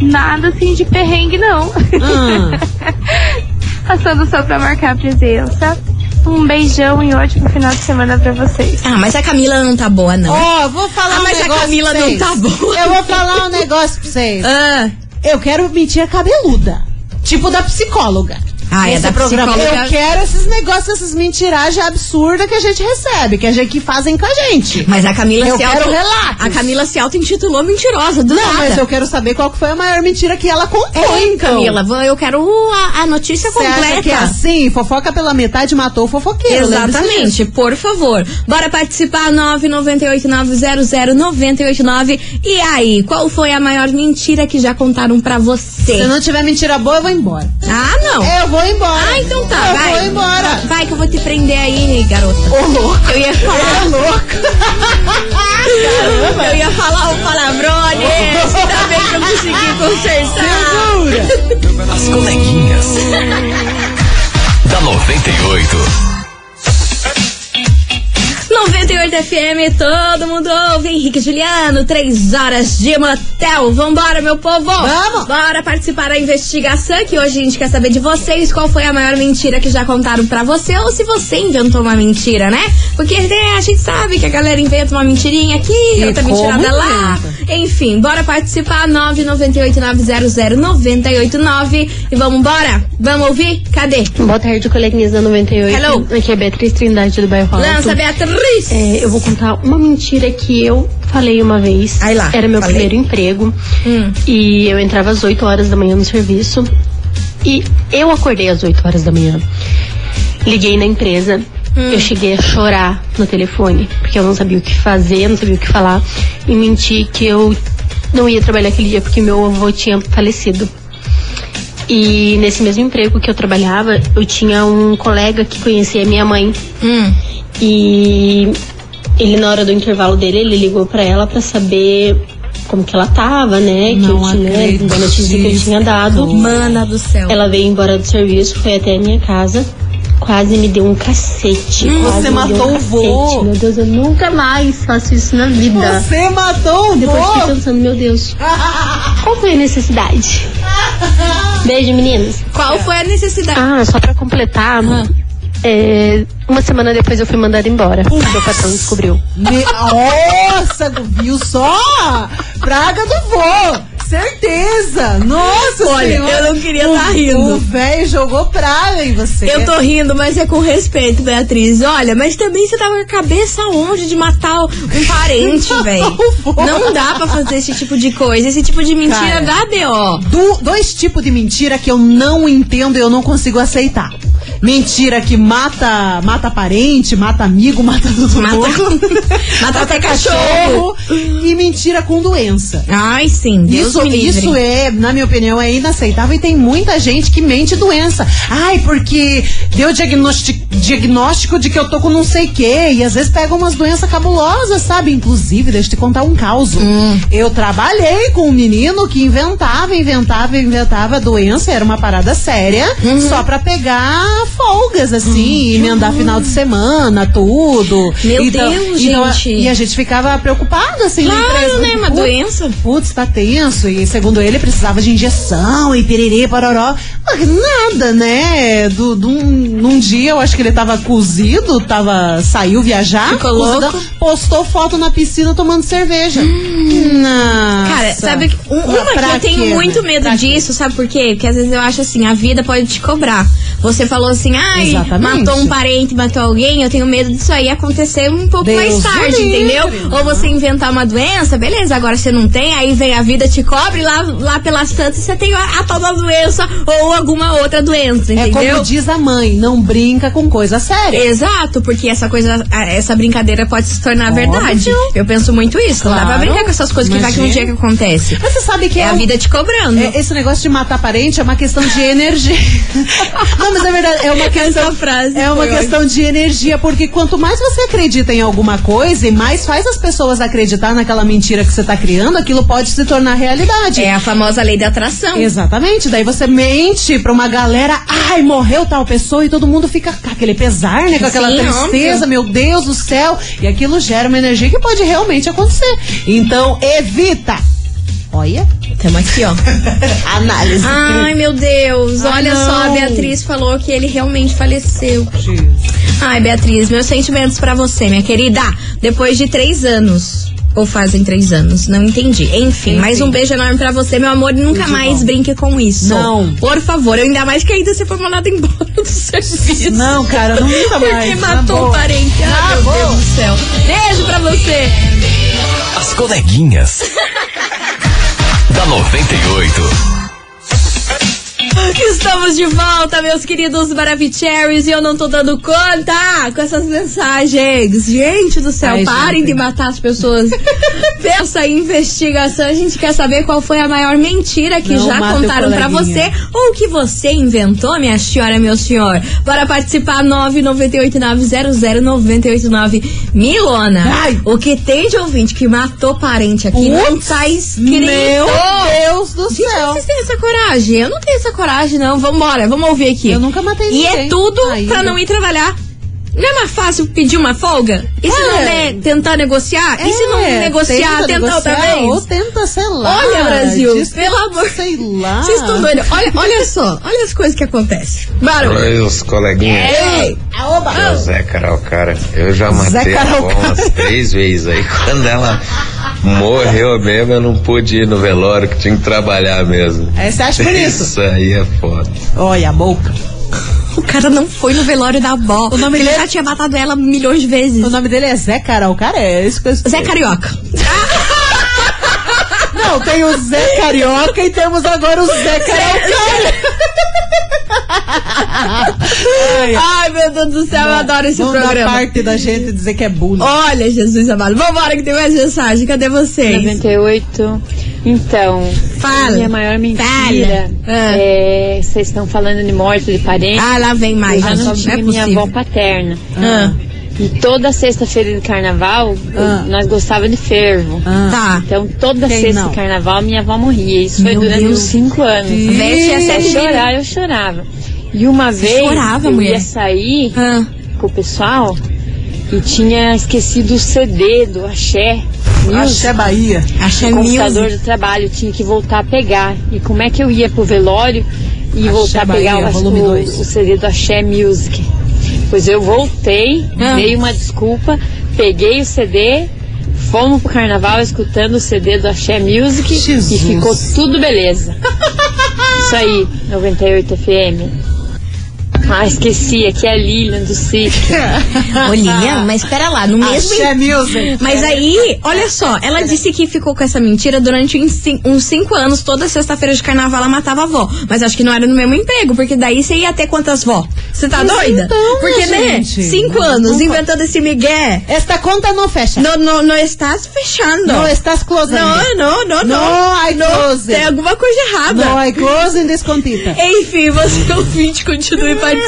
[SPEAKER 10] Nada assim de perrengue, não.
[SPEAKER 2] Ah.
[SPEAKER 10] Passando só pra marcar a presença. Um beijão e ótimo final de semana pra vocês.
[SPEAKER 1] Ah, mas a Camila não tá boa, não.
[SPEAKER 2] Ó, vou falar
[SPEAKER 1] Ah,
[SPEAKER 2] um
[SPEAKER 1] mas a
[SPEAKER 2] negócio
[SPEAKER 1] Camila
[SPEAKER 2] pra
[SPEAKER 1] não tá boa.
[SPEAKER 2] Eu vou falar um negócio pra vocês.
[SPEAKER 1] Ah,
[SPEAKER 2] Eu quero mentira cabeluda. Tipo da psicóloga.
[SPEAKER 1] Ah, é
[SPEAKER 2] Esse
[SPEAKER 1] da
[SPEAKER 2] programa. Eu quero esses negócios, essas mentiragens absurdas que a gente recebe, que a gente que fazem com a gente.
[SPEAKER 1] mas a Camila
[SPEAKER 2] Eu
[SPEAKER 1] se
[SPEAKER 2] quero
[SPEAKER 1] auto...
[SPEAKER 2] relatos.
[SPEAKER 1] A Camila se auto-intitulou mentirosa, do
[SPEAKER 2] Não,
[SPEAKER 1] nada.
[SPEAKER 2] mas eu quero saber qual foi a maior mentira que ela contou,
[SPEAKER 1] Hein,
[SPEAKER 2] então.
[SPEAKER 1] Camila, eu quero a, a notícia
[SPEAKER 2] Você
[SPEAKER 1] completa.
[SPEAKER 2] acha que é assim? Fofoca pela metade matou o fofoqueiro.
[SPEAKER 1] Exatamente, por favor. Bora participar, 998900989. E aí, qual foi a maior mentira que já contaram pra você?
[SPEAKER 2] Se não tiver mentira boa, eu vou embora.
[SPEAKER 1] Ah, não.
[SPEAKER 2] Eu vou embora.
[SPEAKER 1] Ah, então tá,
[SPEAKER 2] eu
[SPEAKER 1] vai.
[SPEAKER 2] vou embora.
[SPEAKER 1] Vai que eu vou te prender aí, garota.
[SPEAKER 2] Ô, louco.
[SPEAKER 1] Eu ia falar,
[SPEAKER 2] É louco.
[SPEAKER 1] eu ia falar um palavrone. Ainda bem que eu consegui consertar.
[SPEAKER 2] Segura.
[SPEAKER 4] As coleguinhas. da 98.
[SPEAKER 1] 98 FM, todo mundo ouve. Henrique Juliano, três horas de motel. Vambora, meu povo!
[SPEAKER 2] Vamos!
[SPEAKER 1] Bora participar da investigação que hoje a gente quer saber de vocês qual foi a maior mentira que já contaram pra você ou se você inventou uma mentira, né? Porque né, a gente sabe que a galera inventa uma mentirinha aqui,
[SPEAKER 2] E
[SPEAKER 1] outra mentirada lá. Enfim, bora participar, 998-900-989. E vamos embora? Vamos ouvir? Cadê?
[SPEAKER 11] Boa tarde, coleguinhas da 98.
[SPEAKER 1] Hello.
[SPEAKER 11] Aqui é Beatriz Trindade do bairro Alto.
[SPEAKER 1] Lança, Beatriz!
[SPEAKER 11] É, eu vou contar uma mentira que eu falei uma vez.
[SPEAKER 1] Aí lá,
[SPEAKER 11] Era meu
[SPEAKER 1] falei.
[SPEAKER 11] primeiro emprego.
[SPEAKER 1] Hum.
[SPEAKER 11] E eu entrava às 8 horas da manhã no serviço. E eu acordei às 8 horas da manhã. Liguei na empresa.
[SPEAKER 1] Hum.
[SPEAKER 11] Eu cheguei a chorar no telefone, porque eu não sabia o que fazer, não sabia o que falar. E menti que eu não ia trabalhar aquele dia porque meu avô tinha falecido. E nesse mesmo emprego que eu trabalhava, eu tinha um colega que conhecia minha mãe.
[SPEAKER 1] Hum.
[SPEAKER 11] E ele, na hora do intervalo dele, ele ligou pra ela pra saber como que ela tava, né?
[SPEAKER 2] Não
[SPEAKER 11] que eu tinha, da notícia que eu tinha dado.
[SPEAKER 1] Mana do céu.
[SPEAKER 11] Ela veio embora do serviço, foi até a minha casa. Quase me deu um cacete.
[SPEAKER 2] Hum, você matou
[SPEAKER 11] um
[SPEAKER 2] o vô.
[SPEAKER 11] Meu Deus, eu nunca mais faço isso na vida.
[SPEAKER 2] Você matou o
[SPEAKER 11] Depois fiquei
[SPEAKER 2] vô.
[SPEAKER 11] pensando, meu Deus, qual foi a necessidade? Beijo, meninas.
[SPEAKER 1] Qual foi a necessidade?
[SPEAKER 11] Ah, só pra completar, é, uma semana depois eu fui mandada embora. Meu patrão descobriu.
[SPEAKER 2] Me- Nossa, viu só? Praga do vô. Certeza. Nossa
[SPEAKER 1] Olha,
[SPEAKER 2] senhora.
[SPEAKER 1] eu não queria
[SPEAKER 2] O-
[SPEAKER 1] tá rindo.
[SPEAKER 2] O velho jogou praga em você.
[SPEAKER 1] Eu tô rindo, mas é com respeito, Beatriz. Olha, mas também você tava com a cabeça longe de matar um parente, velho. Não dá pra fazer esse tipo de coisa. Esse tipo de mentira
[SPEAKER 2] Cara.
[SPEAKER 1] dá B.O.
[SPEAKER 2] Du- dois tipos de mentira que eu não entendo e eu não consigo aceitar. Mentira que mata mata parente, mata amigo, mata todo
[SPEAKER 1] Mata-
[SPEAKER 2] mundo.
[SPEAKER 1] mata até cachorro.
[SPEAKER 2] E mentira com doença.
[SPEAKER 1] Ai, sim. Deus
[SPEAKER 2] Isso, isso é, na minha opinião, é inaceitável e tem muita gente que mente doença. Ai, porque deu diagnóstico, diagnóstico de que eu tô com não sei o quê. E às vezes pega umas doenças cabulosas, sabe? Inclusive, deixa eu te contar um caso.
[SPEAKER 1] Hum.
[SPEAKER 2] Eu trabalhei com um menino que inventava, inventava, inventava doença, era uma parada séria,
[SPEAKER 1] Uhum.
[SPEAKER 2] só pra pegar folgas, assim, emendar final de semana, tudo.
[SPEAKER 1] Hum, Meu
[SPEAKER 2] Então-
[SPEAKER 1] Deus,
[SPEAKER 2] então,
[SPEAKER 1] gente.
[SPEAKER 2] E a gente ficava preocupado, assim, na
[SPEAKER 1] Claro,
[SPEAKER 2] empresa.
[SPEAKER 1] né? Uma
[SPEAKER 2] Putz,
[SPEAKER 1] doença.
[SPEAKER 2] Putz, tá tenso. E segundo ele, precisava de injeção e piriri, pororó. Mas Nada, né? Do, do, num dia, eu acho que ele tava cozido, tava, saiu viajar.
[SPEAKER 1] Ficou
[SPEAKER 2] cozidão,
[SPEAKER 1] louco? Hum.
[SPEAKER 2] Postou foto na piscina tomando cerveja. Nossa.
[SPEAKER 1] Cara, sabe que um- uma que eu tenho
[SPEAKER 2] quê,
[SPEAKER 1] muito
[SPEAKER 2] né?
[SPEAKER 1] medo
[SPEAKER 2] Pra quê?
[SPEAKER 1] disso, sabe por quê? Porque às vezes eu acho assim, a vida pode te cobrar. Você falou assim, ai,
[SPEAKER 2] Exatamente.
[SPEAKER 1] matou um parente, matou alguém, eu tenho medo disso aí acontecer um pouco
[SPEAKER 2] Deus
[SPEAKER 1] mais tarde,
[SPEAKER 2] livre.
[SPEAKER 1] entendeu? Ou você inventar uma doença, beleza, agora você não tem, aí vem a vida, te cobre lá, lá pelas tantas você tem a, a tal da doença ou alguma outra doença,
[SPEAKER 2] É
[SPEAKER 1] entendeu?
[SPEAKER 2] como diz a mãe, não brinca com coisa séria.
[SPEAKER 1] Exato, porque essa coisa, a- essa brincadeira pode se tornar
[SPEAKER 2] Óbvio.
[SPEAKER 1] verdade. Eu penso muito isso. Não dá pra
[SPEAKER 2] Claro.
[SPEAKER 1] brincar com essas coisas que vai que um
[SPEAKER 2] Imagina.
[SPEAKER 1] dia que acontece.
[SPEAKER 2] Mas você sabe que
[SPEAKER 1] É a
[SPEAKER 2] um-
[SPEAKER 1] vida te cobrando.
[SPEAKER 2] É, esse negócio de matar parente é uma questão de energia. Não, mas é verdade, é uma questão,
[SPEAKER 1] frase
[SPEAKER 2] é uma questão de energia, porque quanto mais você acredita em alguma coisa e mais faz as pessoas acreditar naquela mentira que você tá criando, aquilo pode se tornar realidade.
[SPEAKER 1] É a famosa lei da atração.
[SPEAKER 2] Exatamente, daí você mente pra uma galera, ai, morreu tal pessoa e todo mundo fica com aquele pesar, né, com aquela
[SPEAKER 1] Sim,
[SPEAKER 2] tristeza,
[SPEAKER 1] óbvio.
[SPEAKER 2] meu Deus do céu, e aquilo gera uma energia que pode realmente acontecer. Então, evita. Olha,
[SPEAKER 1] Tamo aqui, ó.
[SPEAKER 2] análise.
[SPEAKER 1] Ai, meu Deus.
[SPEAKER 2] Ai,
[SPEAKER 1] Olha só, a
[SPEAKER 2] não.
[SPEAKER 1] Beatriz falou que ele realmente faleceu. Ai, Beatriz, meus sentimentos pra você, minha querida. Depois de três anos. Ou fazem três anos, não entendi. Enfim, mais um beijo enorme pra você, meu amor. E nunca
[SPEAKER 2] Tudo
[SPEAKER 1] mais
[SPEAKER 2] bom.
[SPEAKER 1] brinque com isso.
[SPEAKER 2] Não.
[SPEAKER 1] Por favor, eu ainda mais que ainda você foi mandado embora do serviço.
[SPEAKER 2] Não, cara, não
[SPEAKER 1] Porque
[SPEAKER 2] mais.
[SPEAKER 1] matou
[SPEAKER 2] Tá
[SPEAKER 1] o
[SPEAKER 2] bom.
[SPEAKER 1] parente. Ai, meu. Deus do céu. Beijo pra você.
[SPEAKER 4] As coleguinhas. da 98.
[SPEAKER 1] Estamos de volta, meus queridos Maravicheries, e eu não tô dando conta com essas mensagens. Gente do céu,
[SPEAKER 2] Ai,
[SPEAKER 1] parem
[SPEAKER 2] gente.
[SPEAKER 1] de matar as pessoas. Essa investigação, a gente quer saber qual foi a maior mentira que
[SPEAKER 2] Não
[SPEAKER 1] já contaram pra
[SPEAKER 2] coleguinha.
[SPEAKER 1] você ou que você inventou, minha senhora, meu senhor. Bora participar, 998900989. Milona,
[SPEAKER 2] Ai.
[SPEAKER 1] o que tem de ouvinte que matou parente aqui não
[SPEAKER 2] Putz,
[SPEAKER 1] tá escrito.
[SPEAKER 2] Meu Deus do
[SPEAKER 1] Gente,
[SPEAKER 2] céu.
[SPEAKER 1] vocês têm essa coragem? Eu não tenho essa coragem, não. Vambora, vamos ouvir aqui.
[SPEAKER 2] Eu nunca matei
[SPEAKER 1] E
[SPEAKER 2] ninguém.
[SPEAKER 1] é tudo
[SPEAKER 2] Ainda.
[SPEAKER 1] pra não ir trabalhar. Não é mais fácil pedir uma folga? E se
[SPEAKER 2] É.
[SPEAKER 1] não der, tentar negociar? e se não
[SPEAKER 2] É,
[SPEAKER 1] negociar,
[SPEAKER 2] tenta
[SPEAKER 1] tentar outra vez?
[SPEAKER 2] Ou tenta, sei lá.
[SPEAKER 1] Olha, Brasil,
[SPEAKER 2] diz-
[SPEAKER 1] pelo amor-
[SPEAKER 2] Sei lá.
[SPEAKER 1] Vocês estão doidos? Olha, olha só, olha as coisas que acontecem. Barulho.
[SPEAKER 12] Oi, os coleguinhas.
[SPEAKER 1] Ei!
[SPEAKER 12] É o Zé Caralcara. Eu já matei
[SPEAKER 2] Zé
[SPEAKER 12] a avó
[SPEAKER 2] Caralcara.
[SPEAKER 12] umas três vezes aí. Quando ela morreu mesmo, eu não pude ir no velório, que tinha que trabalhar mesmo.
[SPEAKER 2] É, você acha por isso?
[SPEAKER 12] Isso aí é foda.
[SPEAKER 2] Olha a boca.
[SPEAKER 1] O cara não foi no velório da avó.
[SPEAKER 2] O nome
[SPEAKER 1] ele
[SPEAKER 2] dele-
[SPEAKER 1] já tinha matado ela milhões de vezes.
[SPEAKER 2] O nome dele é Zé Carol, cara, é isso que eu
[SPEAKER 1] Zé Carioca.
[SPEAKER 2] Não, tem o Zé Carioca e temos agora o Zé Carioca. Ai,
[SPEAKER 1] Ai, meu Deus do céu, eu adoro esse
[SPEAKER 2] Vamos
[SPEAKER 1] programa.
[SPEAKER 2] da parte da gente dizer que é bullying.
[SPEAKER 1] Olha, Jesus amado. Vambora que tem mais mensagem. Cadê vocês?
[SPEAKER 5] 98. Então,
[SPEAKER 1] Fala.
[SPEAKER 5] minha maior mentira.
[SPEAKER 1] Ah.
[SPEAKER 5] é. Vocês estão falando de morte de parente.
[SPEAKER 1] Ah, lá vem mais.
[SPEAKER 5] eu já não
[SPEAKER 1] é
[SPEAKER 5] tinha minha avó paterna.
[SPEAKER 1] Ah,
[SPEAKER 5] E toda sexta-feira de carnaval,
[SPEAKER 2] Ah.
[SPEAKER 5] nós gostava de fervo.
[SPEAKER 1] Tá.
[SPEAKER 5] Então, toda
[SPEAKER 2] Quem
[SPEAKER 5] sexta
[SPEAKER 2] não?
[SPEAKER 5] de carnaval, minha avó morria. Isso foi
[SPEAKER 1] Meu
[SPEAKER 5] durante
[SPEAKER 1] Deus.
[SPEAKER 5] uns cinco anos.
[SPEAKER 1] Veste a
[SPEAKER 5] Se eu
[SPEAKER 1] sete
[SPEAKER 5] chorar, eu chorava. E uma vez,
[SPEAKER 1] chorava,
[SPEAKER 5] eu
[SPEAKER 1] mulher?
[SPEAKER 5] ia sair
[SPEAKER 1] Ah,
[SPEAKER 5] com o pessoal e tinha esquecido o CD do Axé. Music
[SPEAKER 2] Axé Bahia.
[SPEAKER 1] achei
[SPEAKER 5] no computador
[SPEAKER 1] music.
[SPEAKER 5] do trabalho, tinha que voltar a pegar. E como é que eu ia pro velório e
[SPEAKER 2] Axé
[SPEAKER 5] voltar a pegar
[SPEAKER 2] Bahia,
[SPEAKER 5] o, o- o CD do Axé Music? Pois eu voltei,
[SPEAKER 1] Ah.
[SPEAKER 5] dei uma desculpa, peguei o CD, fomos pro carnaval escutando o CD do Axé Music
[SPEAKER 2] Jesus.
[SPEAKER 5] e ficou tudo beleza. Isso aí, 98 FM. Ah, esqueci, aqui é a Lilian do sítio.
[SPEAKER 1] Ô, Lilian, mas espera lá, no mesmo.
[SPEAKER 2] Axé Music.
[SPEAKER 1] Mas aí, olha só, ela disse que ficou com essa mentira durante uns cin- uns cinco anos, toda sexta-feira de carnaval ela matava a avó. Mas acho que não era no mesmo emprego, porque daí você ia ter quantas vó? Você tá
[SPEAKER 2] Mas
[SPEAKER 1] doida?
[SPEAKER 2] então,
[SPEAKER 1] porque, né?
[SPEAKER 2] gente,
[SPEAKER 1] Cinco
[SPEAKER 2] não-
[SPEAKER 1] anos
[SPEAKER 2] não-
[SPEAKER 1] inventando esse migué.
[SPEAKER 2] Esta conta não fecha.
[SPEAKER 1] Não, não, não estás fechando.
[SPEAKER 2] Não estás closing.
[SPEAKER 1] Não, não, não, não.
[SPEAKER 2] No, I close.
[SPEAKER 1] Tem alguma coisa errada.
[SPEAKER 2] No, I closing this contita.
[SPEAKER 1] Enfim, você ouvinte, continue participando.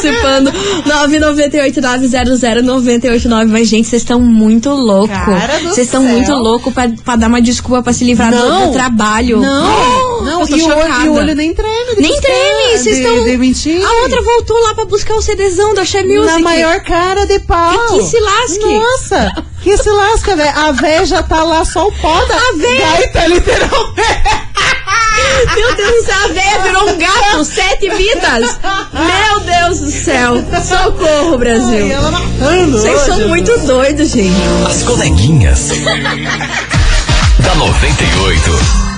[SPEAKER 1] 998-900-989. Mas, gente, vocês estão muito loucos. Vocês estão muito loucos pra, pra dar uma desculpa pra se livrar do, do trabalho.
[SPEAKER 2] Não, não,
[SPEAKER 1] eu tô
[SPEAKER 2] e
[SPEAKER 1] chocada.
[SPEAKER 2] o olho nem treme.
[SPEAKER 1] Nem treme, vocês estão. A outra voltou lá pra buscar o CDzão da Xé Music.
[SPEAKER 2] Na maior cara de pau.
[SPEAKER 1] Que se lasque.
[SPEAKER 2] Nossa, que se lasca, velho. A véia já tá lá só o pó da
[SPEAKER 1] A véia-
[SPEAKER 2] gaita, literalmente.
[SPEAKER 1] Meu Deus do céu, a véia virou um gato, sete vidas. Meu Deus do céu. Socorro, Brasil.
[SPEAKER 2] E ela matando.
[SPEAKER 1] Vocês
[SPEAKER 2] hoje.
[SPEAKER 1] são muito doidos, gente.
[SPEAKER 4] As coleguinhas. da 98.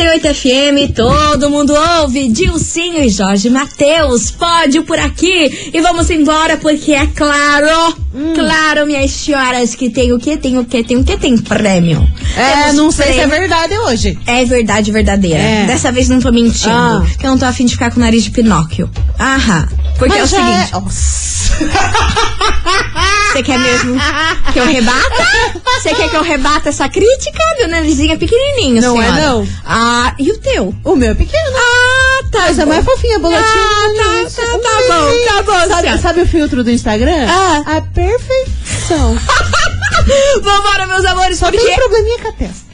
[SPEAKER 1] 98 FM, todo mundo ouve. Dilcinho e Jorge Matheus, pódio por aqui. E vamos embora, porque é claro,
[SPEAKER 2] Hum.
[SPEAKER 1] claro, minhas senhoras, que tem o que, tem o que, tem o que, tem prêmio.
[SPEAKER 2] É,
[SPEAKER 1] Temos
[SPEAKER 2] não sei se é verdade hoje.
[SPEAKER 1] É verdade verdadeira.
[SPEAKER 2] É.
[SPEAKER 1] Dessa vez não tô mentindo.
[SPEAKER 2] Ah.
[SPEAKER 1] Que eu não tô afim de ficar com o nariz de Pinóquio. Aham. Porque
[SPEAKER 2] Mas
[SPEAKER 1] é o
[SPEAKER 2] já
[SPEAKER 1] seguinte.
[SPEAKER 2] Nossa.
[SPEAKER 1] Você quer mesmo que eu rebata? Você quer que eu rebata essa crítica? Meu narizinho é pequenininho,
[SPEAKER 2] Não é,
[SPEAKER 1] senhora.
[SPEAKER 2] não.
[SPEAKER 1] Ah, e o teu?
[SPEAKER 2] O meu é pequeno.
[SPEAKER 1] Ah, tá
[SPEAKER 2] Mas é
[SPEAKER 1] bom.
[SPEAKER 2] mais fofinha, bolotinha.
[SPEAKER 1] Ah, tá,
[SPEAKER 2] Isso.
[SPEAKER 1] tá, tá bom, tá bom,
[SPEAKER 2] Sabe,
[SPEAKER 1] senhora.
[SPEAKER 2] sabe o filtro do Instagram?
[SPEAKER 1] Ah.
[SPEAKER 2] A perfeição.
[SPEAKER 1] Vambora, meus amores,
[SPEAKER 2] Só
[SPEAKER 1] porque...
[SPEAKER 2] tem um probleminha com a testa.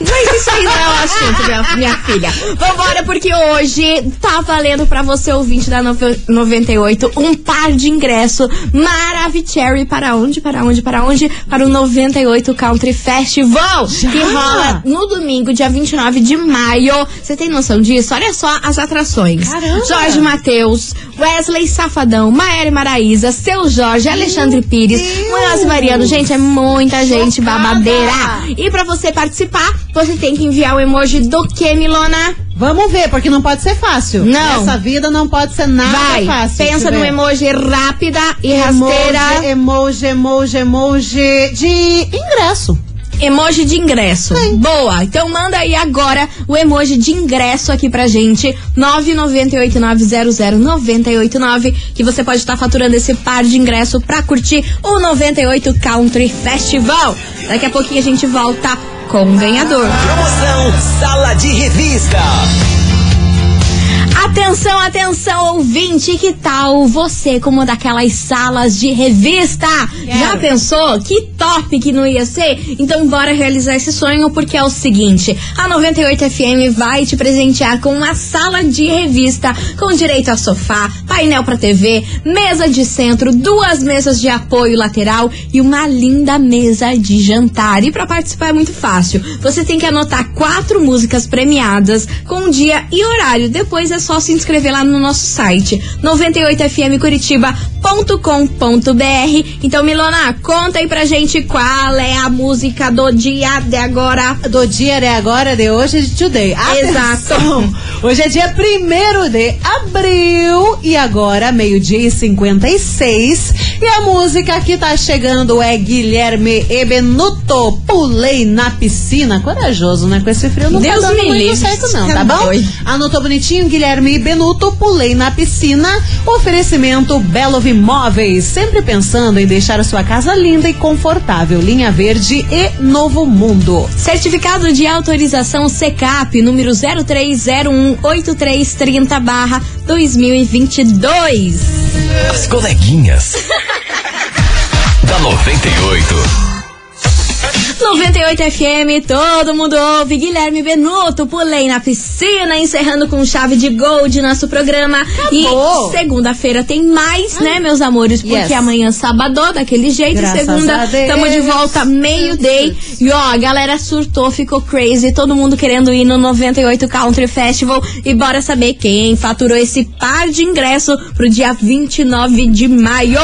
[SPEAKER 1] Mas isso aí não é o assunto, minha, minha filha. Vambora, porque hoje tá valendo pra você, ouvinte da nove- 98, um par de ingresso Maravicherry para onde? Para onde? Para onde? Para o 98 Country Festival, que rola no domingo, dia 29 de maio. Você tem noção disso? Olha só as atrações.
[SPEAKER 2] Caramba!
[SPEAKER 1] Jorge Matheus, Wesley Safadão, Maéria Maraíza, Seu Jorge, Alexandre Pires! Munhoz Mariano. Gente, é muita gente
[SPEAKER 2] Chocada!
[SPEAKER 1] babadeira. E pra você participar, você tem que enviar o emoji do que, Milona?
[SPEAKER 2] Vamos ver, porque não pode ser fácil.
[SPEAKER 1] Não.
[SPEAKER 2] Nessa vida não pode ser nada
[SPEAKER 1] Vai,
[SPEAKER 2] fácil.
[SPEAKER 1] pensa no emoji rápida e rasteira.
[SPEAKER 2] Emoji, emoji, emoji de ingresso.
[SPEAKER 1] Emoji de ingresso. Boa. Então manda aí agora o emoji de ingresso aqui pra gente. 998900989 que você pode estar faturando esse par de ingresso pra curtir o 98 Country Festival. Daqui a pouquinho a gente volta com o ganhador.
[SPEAKER 4] Promoção Sala de Revista.
[SPEAKER 1] Atenção, atenção, ouvinte, que tal você como daquelas salas de revista? Já pensou? Que top que não ia ser? Então bora realizar esse sonho porque é o seguinte, a 98 FM vai te presentear com uma sala de revista com direito a sofá, painel pra TV, mesa de centro, duas mesas de apoio lateral e uma linda mesa de jantar. E pra participar é muito fácil. Você tem que anotar quatro músicas premiadas com dia e horário. Depois é só se inscrever lá no nosso site 98fmcuritiba.com.br. Então, Milona, conta aí pra gente qual é a música do dia de agora.
[SPEAKER 2] Do dia é agora, de hoje, de today.
[SPEAKER 1] Exato.
[SPEAKER 2] Hoje é dia 1 de abril e agora, meio-dia e 56. E a música que tá chegando é Guilherme Ebenuto. Pulei na piscina. Corajoso, né? Com esse frio não
[SPEAKER 1] Deus
[SPEAKER 2] tá dando
[SPEAKER 1] me
[SPEAKER 2] muito
[SPEAKER 1] livre.
[SPEAKER 2] certo, não,
[SPEAKER 1] Tá
[SPEAKER 2] bom? Anotou bonitinho, Guilherme Benuto, pulei na piscina. Oferecimento Belo Imóveis, sempre pensando em deixar a sua casa linda e confortável. Linha Verde e Novo Mundo.
[SPEAKER 1] Certificado de autorização CECAP, número 03018330 barra 2022.
[SPEAKER 4] As coleguinhas. da 98.
[SPEAKER 1] 98 FM, todo mundo ouve. Guilherme Benuto, pulei na piscina, encerrando com chave de gol de nosso programa.
[SPEAKER 2] Acabou.
[SPEAKER 1] E segunda-feira tem mais, né, meus amores? Porque
[SPEAKER 2] Yes.
[SPEAKER 1] amanhã, sábado, daquele jeito.
[SPEAKER 2] Graças
[SPEAKER 1] segunda, tamo de volta meio-day. E ó, a galera surtou, ficou crazy. Todo mundo querendo ir no 98 Country Festival. E bora saber quem faturou esse par de ingresso pro dia 29 de maio.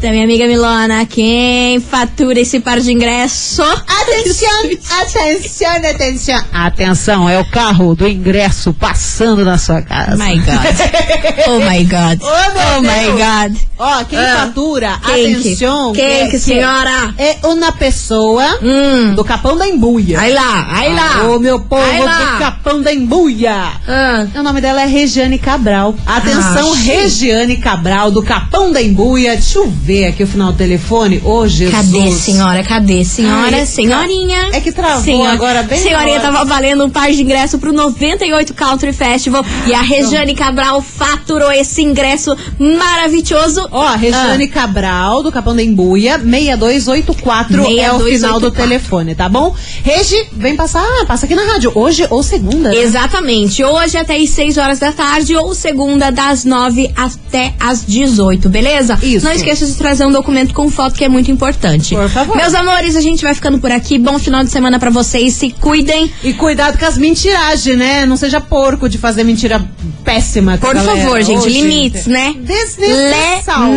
[SPEAKER 1] Minha amiga Milona, quem fatura esse par de ingresso?
[SPEAKER 2] Atenção, atenção, atenção. Atenção, é o carro do ingresso passando na sua casa.
[SPEAKER 1] My God. Oh my God.
[SPEAKER 2] Oh, meu
[SPEAKER 1] my
[SPEAKER 2] Deus.
[SPEAKER 1] God.
[SPEAKER 2] Ó, quem
[SPEAKER 1] Ah.
[SPEAKER 2] fatura,
[SPEAKER 1] Quem que-
[SPEAKER 2] atenção.
[SPEAKER 1] quem
[SPEAKER 2] é-
[SPEAKER 1] que, senhora?
[SPEAKER 2] É uma pessoa
[SPEAKER 1] Hum.
[SPEAKER 2] do Capão da Embuia.
[SPEAKER 1] Aí lá, aí lá.
[SPEAKER 2] Ô, meu povo do Capão da Embuia.
[SPEAKER 1] Ah.
[SPEAKER 2] O nome dela é Regiane Cabral. Atenção,
[SPEAKER 1] Ah.
[SPEAKER 2] Regiane Cabral, do Capão da Embuia. Deixa eu ver aqui o final do telefone. Ô, Jesus.
[SPEAKER 1] Cadê, senhora? Cadê, senhora?
[SPEAKER 2] Ai,
[SPEAKER 1] Senhorinha.
[SPEAKER 2] é que travou
[SPEAKER 1] Senhora-
[SPEAKER 2] agora bem
[SPEAKER 1] Senhorinha tava valendo um par de ingresso pro 98 Country Festival. E a Regiane Cabral faturou esse ingresso maravilhoso.
[SPEAKER 2] Ó, Regiane Cabral, do Capão da Embuia, 6284 é o final do
[SPEAKER 1] 6284.
[SPEAKER 2] telefone, tá bom? Regi, vem passar, passa aqui na rádio, hoje ou segunda. né?
[SPEAKER 1] Exatamente. Hoje até às 6 horas da tarde ou segunda das 9 até às 18, beleza?
[SPEAKER 2] Isso.
[SPEAKER 1] Não esqueça esqueça de trazer um documento com foto que é muito importante.
[SPEAKER 2] Por favor.
[SPEAKER 1] Meus amores, a gente vai ficando por aqui. Bom final de semana pra vocês. Se cuidem.
[SPEAKER 2] E cuidado com as mentiragens, né? Não seja porco de fazer mentira péssima.
[SPEAKER 1] Por
[SPEAKER 2] galera.
[SPEAKER 1] favor, gente,
[SPEAKER 2] Ô,
[SPEAKER 1] limites, né?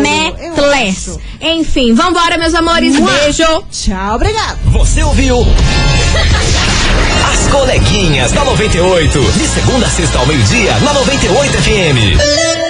[SPEAKER 1] Lemetles. Enfim, vambora, meus amores.
[SPEAKER 2] Mua.
[SPEAKER 1] Beijo.
[SPEAKER 2] Tchau, obrigado.
[SPEAKER 4] Você ouviu? As coleguinhas da 98. De segunda a sexta ao meio-dia, na 98 FM.